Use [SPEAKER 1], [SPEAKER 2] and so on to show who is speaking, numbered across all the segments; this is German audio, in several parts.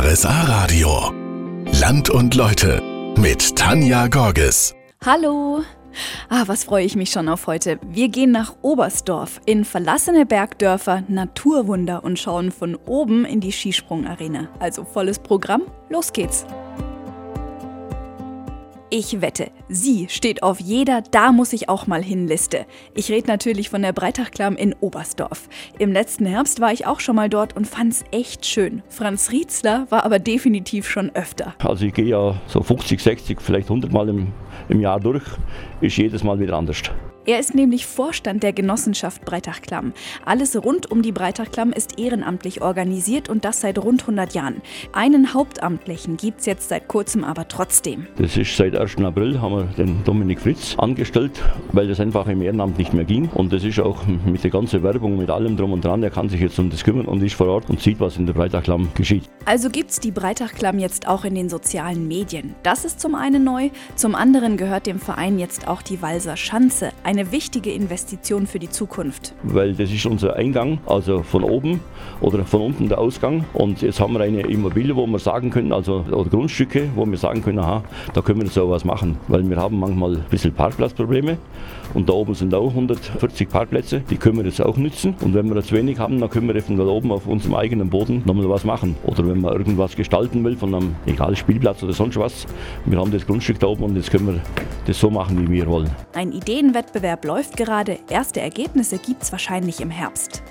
[SPEAKER 1] RSA Radio. Land und Leute mit Tanja Gorges.
[SPEAKER 2] Hallo. Ah, was freue ich mich schon auf heute. Wir gehen nach Oberstdorf in verlassene Bergdörfer, Naturwunder und schauen von oben in die Skisprungarena. Also volles Programm, los geht's. Ich wette, sie steht auf jeder Da muss ich auch mal hin Liste. Ich rede natürlich von der Breitachklamm in Oberstdorf. Im letzten Herbst war ich auch schon mal dort und fand's echt schön. Franz Rietzler war aber definitiv schon öfter.
[SPEAKER 3] Also ich gehe ja so 50, 60, vielleicht 100 Mal im, im Jahr durch. Ist jedes Mal wieder anders.
[SPEAKER 2] Er ist nämlich Vorstand der Genossenschaft Breitachklamm. Alles rund um die Breitachklamm ist ehrenamtlich organisiert und das seit rund 100 Jahren. Einen Hauptamtlichen gibt es jetzt seit kurzem aber trotzdem.
[SPEAKER 3] Das ist seit 1. April haben wir den Dominik Fritz angestellt, weil das einfach im Ehrenamt nicht mehr ging. Und das ist auch mit der ganzen Werbung, mit allem drum und dran. Er kann sich jetzt um das kümmern und ist vor Ort und sieht, was in der Breitachklamm geschieht.
[SPEAKER 2] Also gibt es die Breitachklamm jetzt auch in den sozialen Medien. Das ist zum einen neu, zum anderen gehört dem Verein jetzt auch die Walser Schanze, eine eine wichtige Investition für die Zukunft.
[SPEAKER 3] Weil das ist unser Eingang, also von oben oder von unten der Ausgang. Und jetzt haben wir eine Immobilie, wo wir sagen können, also oder Grundstücke, wo wir sagen können, aha, da können wir so was machen. Weil wir haben manchmal ein bisschen Parkplatzprobleme und da oben sind auch 140 Parkplätze, die können wir jetzt auch nutzen. Und wenn wir zu wenig haben, dann können wir eventuell oben auf unserem eigenen Boden nochmal was machen. Oder wenn man irgendwas gestalten will, von einem, egal, Spielplatz oder sonst was, wir haben das Grundstück da oben und jetzt können wir das so machen, wie wir wollen.
[SPEAKER 2] Ein Ideenwettbewerb Wettbewerb läuft gerade, erste Ergebnisse gibt's wahrscheinlich im Herbst.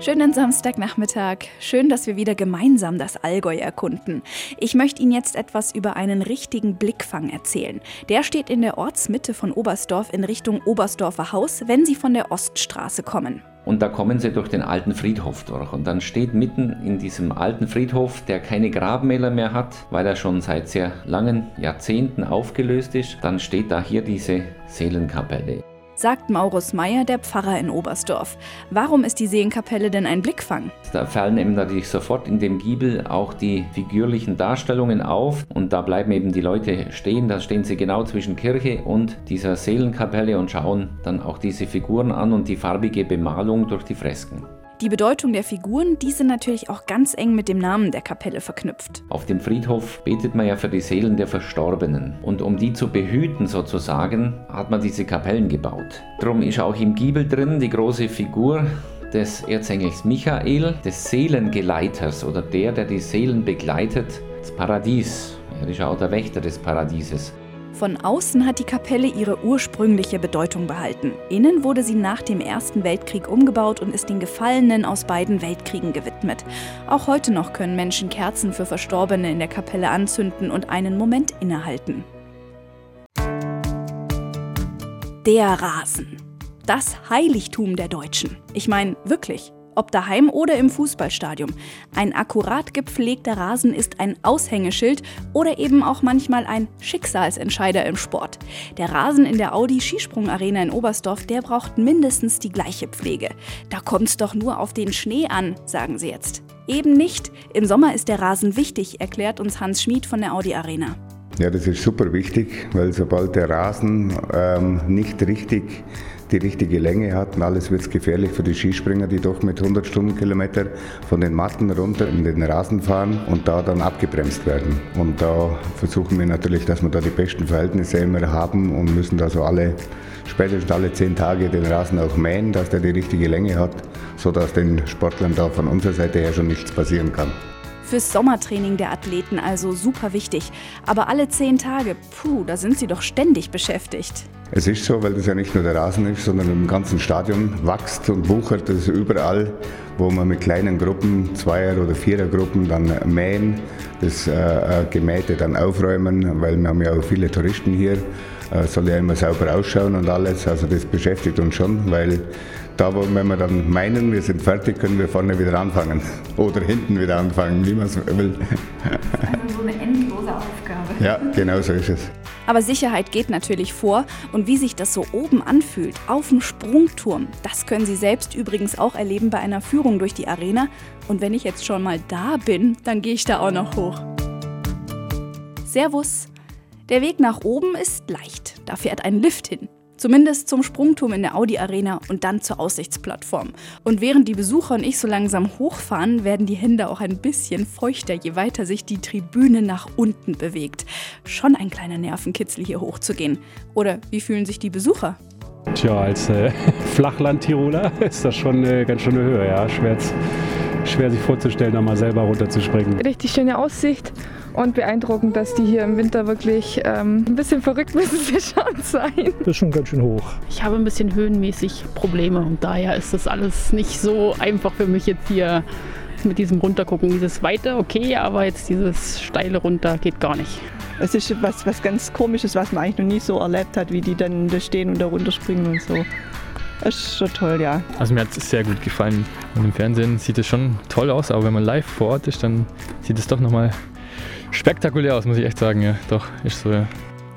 [SPEAKER 2] Schönen Samstagnachmittag. Schön, dass wir wieder gemeinsam das Allgäu erkunden. Ich möchte Ihnen jetzt etwas über einen richtigen Blickfang erzählen. Der steht in der Ortsmitte von Oberstdorf in Richtung Oberstdorfer Haus, wenn Sie von der Oststraße kommen.
[SPEAKER 4] Und da kommen sie durch den alten Friedhof durch. Und dann steht mitten in diesem alten Friedhof, der keine Grabmäler mehr hat, weil er schon seit sehr langen Jahrzehnten aufgelöst ist, dann steht da hier diese Seelenkapelle
[SPEAKER 2] sagt Maurus Meyer, der Pfarrer in Oberstdorf. Warum ist die Seenkapelle denn ein Blickfang?
[SPEAKER 4] Da fallen eben natürlich sofort in dem Giebel auch die figürlichen Darstellungen auf und da bleiben eben die Leute stehen. Da stehen sie genau zwischen Kirche und dieser Seelenkapelle und schauen dann auch diese Figuren an und die farbige Bemalung durch die Fresken.
[SPEAKER 2] Die Bedeutung der Figuren, die sind natürlich auch ganz eng mit dem Namen der Kapelle verknüpft.
[SPEAKER 4] Auf dem Friedhof betet man ja für die Seelen der Verstorbenen. Und um die zu behüten sozusagen, hat man diese Kapellen gebaut. Drum ist auch im Giebel drin die große Figur des Erzengels Michael, des Seelengeleiters oder der, der die Seelen begleitet, das Paradies. Er ist auch der Wächter des Paradieses.
[SPEAKER 2] Von außen hat die Kapelle ihre ursprüngliche Bedeutung behalten. Innen wurde sie nach dem Ersten Weltkrieg umgebaut und ist den Gefallenen aus beiden Weltkriegen gewidmet. Auch heute noch können Menschen Kerzen für Verstorbene in der Kapelle anzünden und einen Moment innehalten. Der Rasen. Das Heiligtum der Deutschen. Ich meine, wirklich ob daheim oder im Fußballstadion. Ein akkurat gepflegter Rasen ist ein Aushängeschild oder eben auch manchmal ein Schicksalsentscheider im Sport. Der Rasen in der Audi Skisprungarena in Oberstdorf, der braucht mindestens die gleiche Pflege. Da kommt's doch nur auf den Schnee an, sagen sie jetzt. Eben nicht. Im Sommer ist der Rasen wichtig, erklärt uns Hans Schmid von der Audi Arena.
[SPEAKER 5] Ja, das ist super wichtig, weil sobald der Rasen ähm, nicht richtig die richtige Länge hat und alles wird es gefährlich für die Skispringer, die doch mit 100 Stundenkilometer von den Matten runter in den Rasen fahren und da dann abgebremst werden. Und da versuchen wir natürlich, dass wir da die besten Verhältnisse immer haben und müssen da so alle, spätestens alle zehn Tage den Rasen auch mähen, dass der die richtige Länge hat, sodass den Sportlern da von unserer Seite her schon nichts passieren kann.
[SPEAKER 2] Fürs Sommertraining der Athleten also super wichtig. Aber alle zehn Tage, puh, da sind sie doch ständig beschäftigt.
[SPEAKER 5] Es ist so, weil das ja nicht nur der Rasen ist, sondern im ganzen Stadion wächst und wuchert es überall, wo man mit kleinen Gruppen, Zweier- oder Vierergruppen dann mähen, das äh, äh, Gemähte dann aufräumen, weil wir haben ja auch viele Touristen hier, äh, soll ja immer sauber ausschauen und alles. Also das beschäftigt uns schon, weil da, wenn wir dann meinen, wir sind fertig, können wir vorne wieder anfangen. Oder hinten wieder anfangen, wie man es will.
[SPEAKER 2] Also so eine endlose Aufgabe.
[SPEAKER 5] Ja, genau so ist es.
[SPEAKER 2] Aber Sicherheit geht natürlich vor und wie sich das so oben anfühlt, auf dem Sprungturm, das können Sie selbst übrigens auch erleben bei einer Führung durch die Arena. Und wenn ich jetzt schon mal da bin, dann gehe ich da auch noch hoch. Servus. Der Weg nach oben ist leicht, da fährt ein Lift hin. Zumindest zum Sprungturm in der Audi Arena und dann zur Aussichtsplattform. Und während die Besucher und ich so langsam hochfahren, werden die Hände auch ein bisschen feuchter, je weiter sich die Tribüne nach unten bewegt. Schon ein kleiner Nervenkitzel hier hochzugehen. Oder wie fühlen sich die Besucher?
[SPEAKER 6] Tja, als äh, Flachland-Tiroler ist das schon äh, ganz schöne Höhe, ja. Schwer, schwer sich vorzustellen, da mal selber runterzuspringen.
[SPEAKER 7] Richtig schöne Aussicht und beeindruckend, dass die hier im Winter wirklich ähm, ein bisschen verrückt müssen sie schon sein.
[SPEAKER 6] Das ist schon ganz schön hoch.
[SPEAKER 8] Ich habe ein bisschen höhenmäßig Probleme und daher ist das alles nicht so einfach für mich jetzt hier mit diesem Runtergucken. Dieses Weite, okay, aber jetzt dieses steile runter geht gar nicht.
[SPEAKER 9] Es ist was, was ganz Komisches, was man eigentlich noch nie so erlebt hat, wie die dann da stehen und da runterspringen und so. Das ist schon toll, ja.
[SPEAKER 10] Also mir hat es sehr gut gefallen. Und im Fernsehen sieht es schon toll aus, aber wenn man live vor Ort ist, dann sieht es doch nochmal spektakulär aus, muss ich echt sagen. Ja, doch, ist so, ja.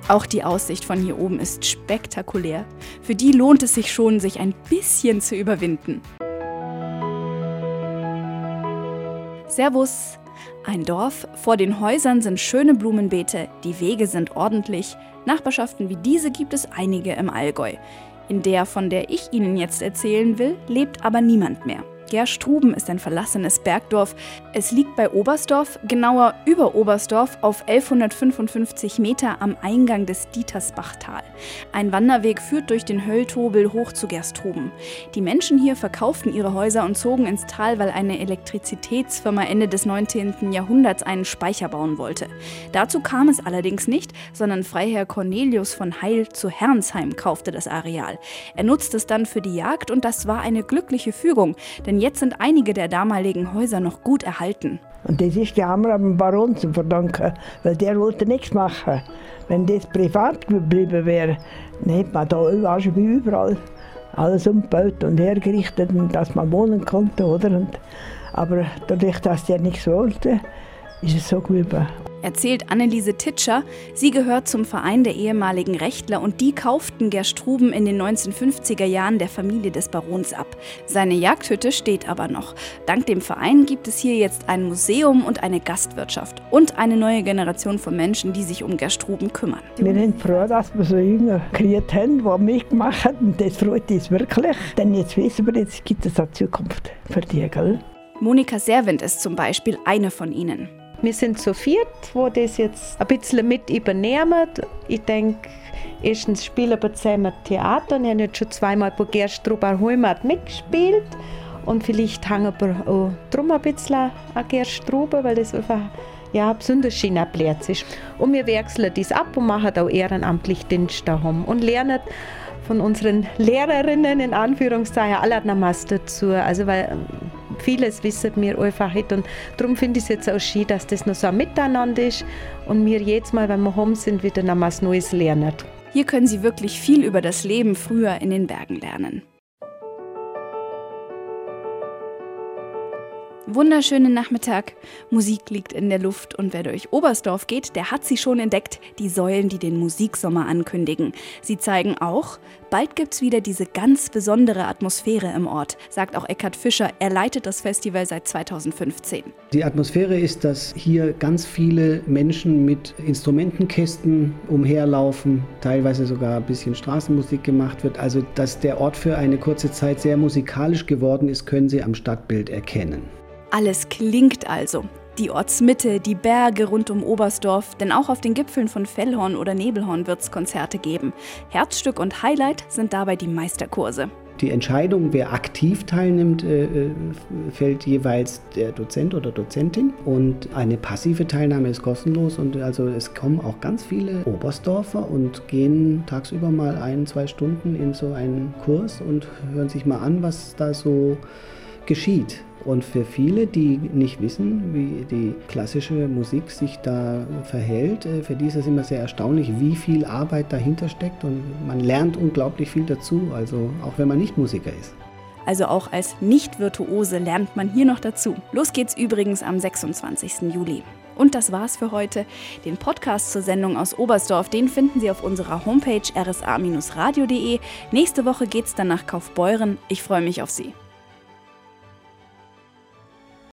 [SPEAKER 2] Auch die Aussicht von hier oben ist spektakulär. Für die lohnt es sich schon, sich ein bisschen zu überwinden. Servus! Ein Dorf, vor den Häusern sind schöne Blumenbeete, die Wege sind ordentlich. Nachbarschaften wie diese gibt es einige im Allgäu. In der, von der ich Ihnen jetzt erzählen will, lebt aber niemand mehr. Gerstruben ist ein verlassenes Bergdorf. Es liegt bei Oberstdorf, genauer über Oberstdorf, auf 1155 Meter am Eingang des Dietersbachtal. Ein Wanderweg führt durch den Hölltobel hoch zu Gerstruben. Die Menschen hier verkauften ihre Häuser und zogen ins Tal, weil eine Elektrizitätsfirma Ende des 19. Jahrhunderts einen Speicher bauen wollte. Dazu kam es allerdings nicht, sondern Freiherr Cornelius von Heil zu Herrnsheim kaufte das Areal. Er nutzte es dann für die Jagd und das war eine glückliche Fügung, denn denn jetzt sind einige der damaligen Häuser noch gut erhalten.
[SPEAKER 11] Und das ist der Hammer am Baron zu verdanken, weil der wollte nichts machen. Wenn das privat geblieben wäre, dann hätte man da überall, überall alles umgebaut und hergerichtet, dass man wohnen konnte. Oder? Und, aber dadurch, dass der nichts wollte, ist es so geblieben
[SPEAKER 2] erzählt Anneliese Titscher. Sie gehört zum Verein der ehemaligen Rechtler und die kauften Gerstruben in den 1950er Jahren der Familie des Barons ab. Seine Jagdhütte steht aber noch. Dank dem Verein gibt es hier jetzt ein Museum und eine Gastwirtschaft und eine neue Generation von Menschen, die sich um Gerstruben kümmern.
[SPEAKER 11] Wir sind froh, dass wir so Jünger gekriegt haben, die mitgemacht haben. Das freut uns wirklich. Denn jetzt wissen wir, jetzt gibt es eine Zukunft für die. Gell?
[SPEAKER 2] Monika Serwind ist zum Beispiel eine von ihnen.
[SPEAKER 12] Wir sind zu viert, wo das jetzt ein bisschen mit übernehmen. Ich denke, erstens spielen wir zusammen Theater und haben jetzt schon zweimal bei Gerstruber Heimat mitgespielt. Und vielleicht hängen wir auch drum ein bisschen an Gerstruber, weil das einfach ja, besonders schöner Platz ist. Und wir wechseln das ab und machen auch ehrenamtlich Dienst daheim und lernen von unseren Lehrerinnen in Anführungszeichen allermaßen dazu. Also weil vieles wissen wir einfach nicht. Und darum finde ich es jetzt auch schön, dass das noch so ein Miteinander ist und wir jedes Mal, wenn wir home sind, wieder noch was Neues lernen.
[SPEAKER 2] Hier können Sie wirklich viel über das Leben früher in den Bergen lernen. Wunderschönen Nachmittag. Musik liegt in der Luft und wer durch Oberstdorf geht, der hat sie schon entdeckt, die Säulen, die den Musiksommer ankündigen. Sie zeigen auch, bald gibt's wieder diese ganz besondere Atmosphäre im Ort, sagt auch Eckhard Fischer. Er leitet das Festival seit 2015.
[SPEAKER 13] Die Atmosphäre ist, dass hier ganz viele Menschen mit Instrumentenkästen umherlaufen, teilweise sogar ein bisschen Straßenmusik gemacht wird. Also, dass der Ort für eine kurze Zeit sehr musikalisch geworden ist, können Sie am Stadtbild erkennen.
[SPEAKER 2] Alles klingt also. Die Ortsmitte, die Berge rund um Oberstdorf, denn auch auf den Gipfeln von Fellhorn oder Nebelhorn wird es Konzerte geben. Herzstück und Highlight sind dabei die Meisterkurse.
[SPEAKER 13] Die Entscheidung, wer aktiv teilnimmt, äh, äh, fällt jeweils der Dozent oder Dozentin. Und eine passive Teilnahme ist kostenlos. Und also es kommen auch ganz viele Oberstdorfer und gehen tagsüber mal ein, zwei Stunden in so einen Kurs und hören sich mal an, was da so geschieht. Und für viele, die nicht wissen, wie die klassische Musik sich da verhält, äh, für die ist es immer sehr erstaunlich, wie viel Arbeit dahinter steckt und man lernt unglaublich viel dazu, also auch wenn man nicht Musiker ist.
[SPEAKER 2] Also auch als Nicht-Virtuose lernt man hier noch dazu. Los geht's übrigens am 26. Juli. Und das war's für heute. Den Podcast zur Sendung aus Oberstdorf, den finden Sie auf unserer Homepage rsa-radio.de. Nächste Woche geht's dann nach Kaufbeuren. Ich freue mich auf Sie.